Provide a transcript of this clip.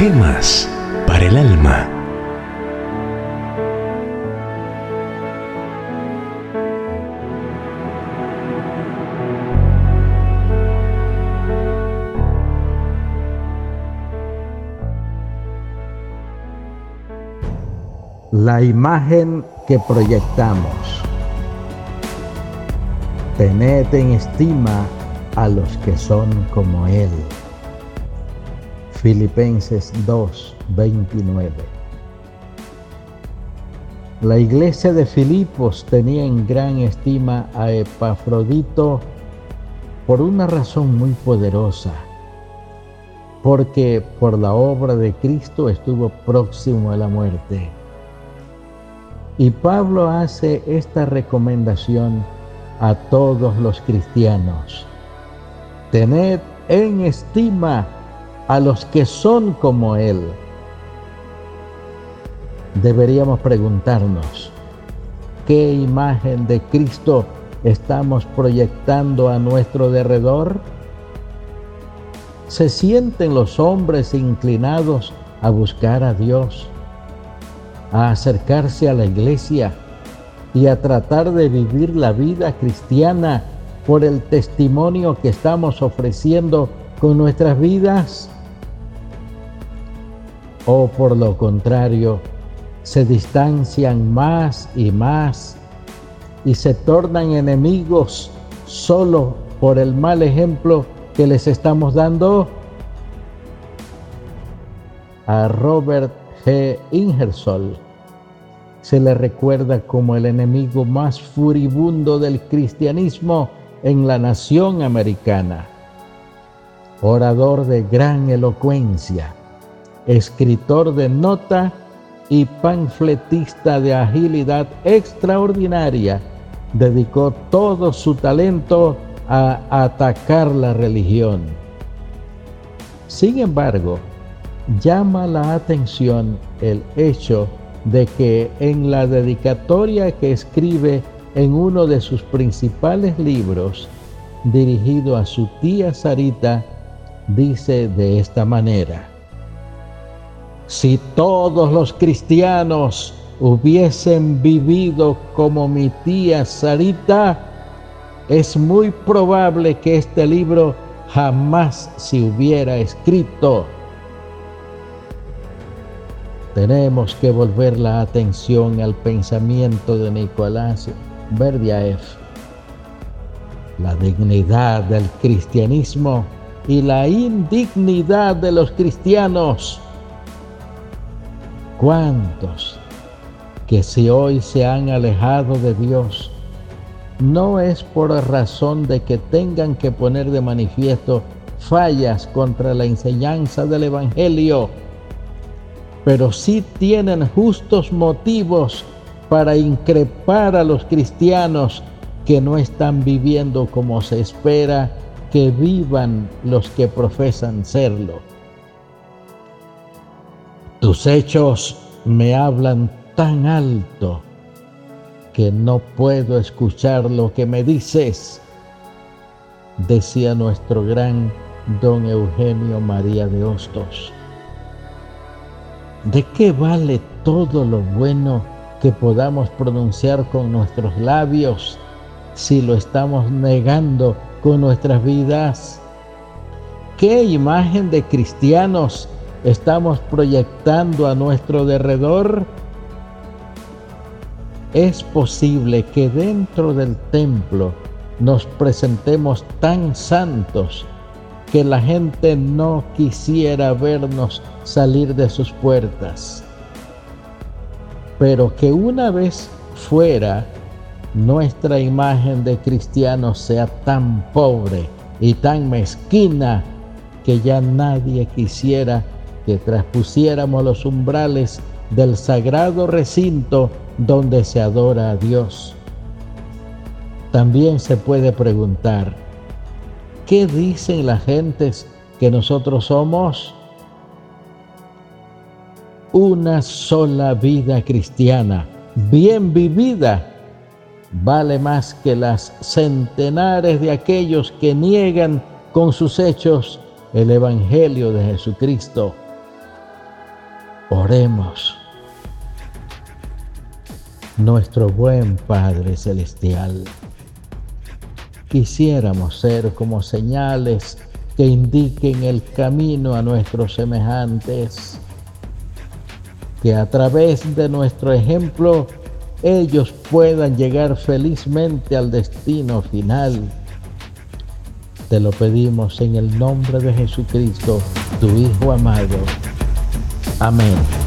Gemas para el alma. La imagen que proyectamos. Tened en estima a los que son como Él. Filipenses 2, 29. La iglesia de Filipos tenía en gran estima a Epafrodito por una razón muy poderosa, porque por la obra de Cristo estuvo próximo a la muerte. Y Pablo hace esta recomendación a todos los cristianos. Tened en estima a los que son como Él. Deberíamos preguntarnos, ¿qué imagen de Cristo estamos proyectando a nuestro derredor? ¿Se sienten los hombres inclinados a buscar a Dios, a acercarse a la iglesia y a tratar de vivir la vida cristiana por el testimonio que estamos ofreciendo con nuestras vidas? O por lo contrario, se distancian más y más y se tornan enemigos solo por el mal ejemplo que les estamos dando? A Robert G. Ingersoll se le recuerda como el enemigo más furibundo del cristianismo en la nación americana. Orador de gran elocuencia escritor de nota y panfletista de agilidad extraordinaria, dedicó todo su talento a atacar la religión. Sin embargo, llama la atención el hecho de que en la dedicatoria que escribe en uno de sus principales libros, dirigido a su tía Sarita, dice de esta manera, si todos los cristianos hubiesen vivido como mi tía Sarita, es muy probable que este libro jamás se hubiera escrito. Tenemos que volver la atención al pensamiento de Nicolás Berdiaev. La dignidad del cristianismo y la indignidad de los cristianos ¿Cuántos que si hoy se han alejado de Dios, no es por razón de que tengan que poner de manifiesto fallas contra la enseñanza del Evangelio, pero sí tienen justos motivos para increpar a los cristianos que no están viviendo como se espera que vivan los que profesan serlo. Tus hechos me hablan tan alto que no puedo escuchar lo que me dices, decía nuestro gran don Eugenio María de Hostos. ¿De qué vale todo lo bueno que podamos pronunciar con nuestros labios si lo estamos negando con nuestras vidas? ¿Qué imagen de cristianos estamos proyectando a nuestro derredor, es posible que dentro del templo nos presentemos tan santos que la gente no quisiera vernos salir de sus puertas. Pero que una vez fuera, nuestra imagen de cristianos sea tan pobre y tan mezquina que ya nadie quisiera que traspusiéramos los umbrales del sagrado recinto donde se adora a Dios. También se puede preguntar, ¿qué dicen las gentes que nosotros somos? Una sola vida cristiana, bien vivida, vale más que las centenares de aquellos que niegan con sus hechos el Evangelio de Jesucristo. Oremos. Nuestro buen Padre Celestial, quisiéramos ser como señales que indiquen el camino a nuestros semejantes, que a través de nuestro ejemplo ellos puedan llegar felizmente al destino final. Te lo pedimos en el nombre de Jesucristo, tu Hijo amado. Amén.